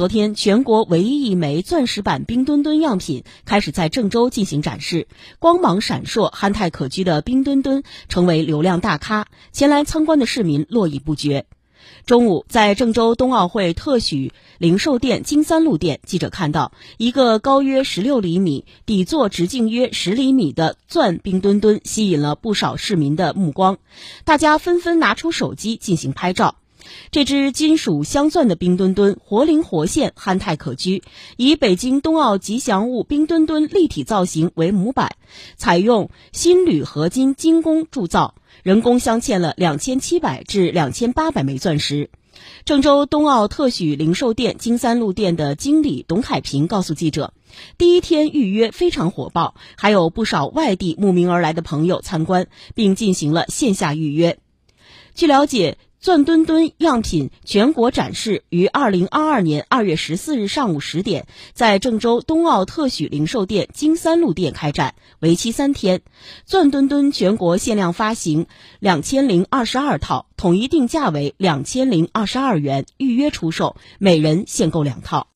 昨天，全国唯一一枚钻石版冰墩墩样品开始在郑州进行展示，光芒闪烁、憨态可掬的冰墩墩成为流量大咖，前来参观的市民络绎不绝。中午，在郑州冬奥会特许零售店金三路店，记者看到一个高约十六厘米、底座直径约十厘米的钻冰墩墩，吸引了不少市民的目光，大家纷纷拿出手机进行拍照。这只金属镶钻的冰墩墩活灵活现、憨态可掬，以北京冬奥吉祥物冰墩墩立体造型为模板，采用锌铝合金精工铸造，人工镶嵌了两千七百至两千八百枚钻石。郑州冬奥特许零售店金三路店的经理董海平告诉记者，第一天预约非常火爆，还有不少外地慕名而来的朋友参观，并进行了线下预约。据了解。钻墩墩样品全国展示于二零二二年二月十四日上午十点，在郑州冬奥特许零售店经三路店开展，为期三天。钻墩墩全国限量发行两千零二十二套，统一定价为两千零二十二元，预约出售，每人限购两套。